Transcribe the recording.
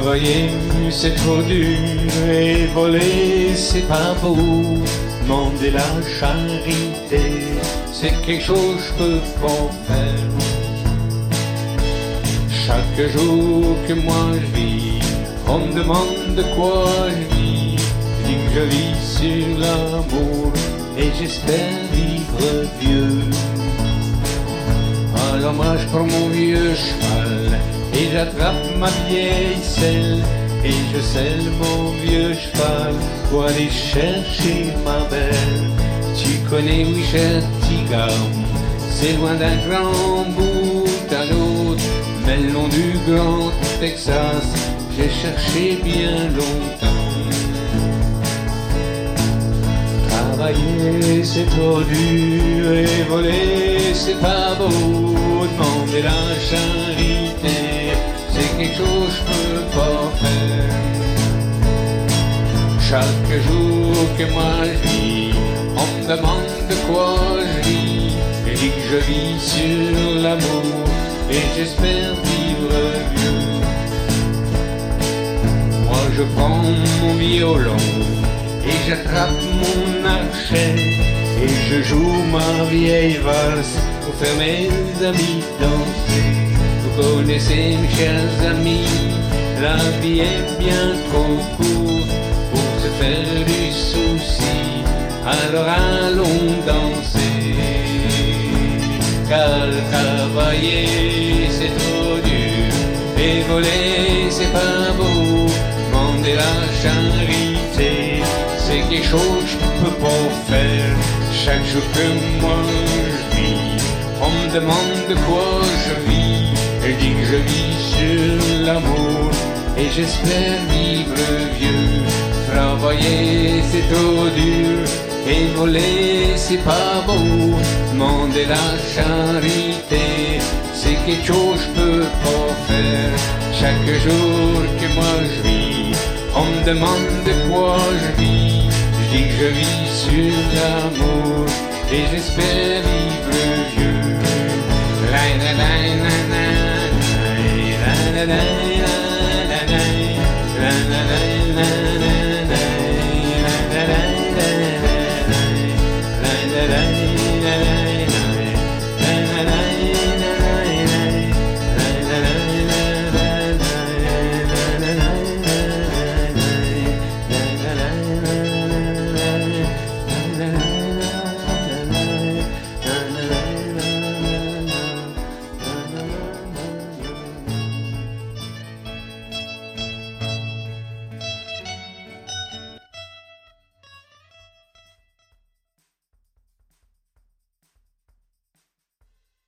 Travailler, c'est trop dur et voler, c'est pas beau. Demander la charité, c'est quelque chose que je peux pas faire. Chaque jour que moi je vis, on me demande de quoi je vis. Je que je vis sur l'amour et j'espère vivre vieux. Moi je prends mon vieux cheval et j'attrape ma vieille selle et je selle mon vieux cheval pour aller chercher ma belle. Tu connais Tigam, c'est loin d'un grand bout à l'autre, mais le long du grand Texas, j'ai cherché bien longtemps. Travailler c'est trop dur et voler c'est pas beau. Demander la charité, Chaque jour que moi je vis, on me demande de quoi je vis. Je dis que je vis sur l'amour et j'espère vivre vieux. Moi je prends mon violon et j'attrape mon archet et je joue ma vieille valse pour faire mes amis danser. Vous connaissez mes chers amis, la vie est bien trop courte du souci. Alors allons danser, car travailler c'est trop dur et voler c'est pas beau. Demander la charité, c'est quelque chose que je peux pas faire. Chaque jour que moi je vis, on me demande de quoi je vis. Je dis que je vis sur l'amour et j'espère vivre vieux. Travailler c'est trop dur et voler c'est pas beau. Demander la charité, c'est quelque chose que je peux pas faire. Chaque jour que moi je vis, on me demande de quoi je vis. Je dis que je vis sur l'amour et j'espère vivre vieux. La, la, la,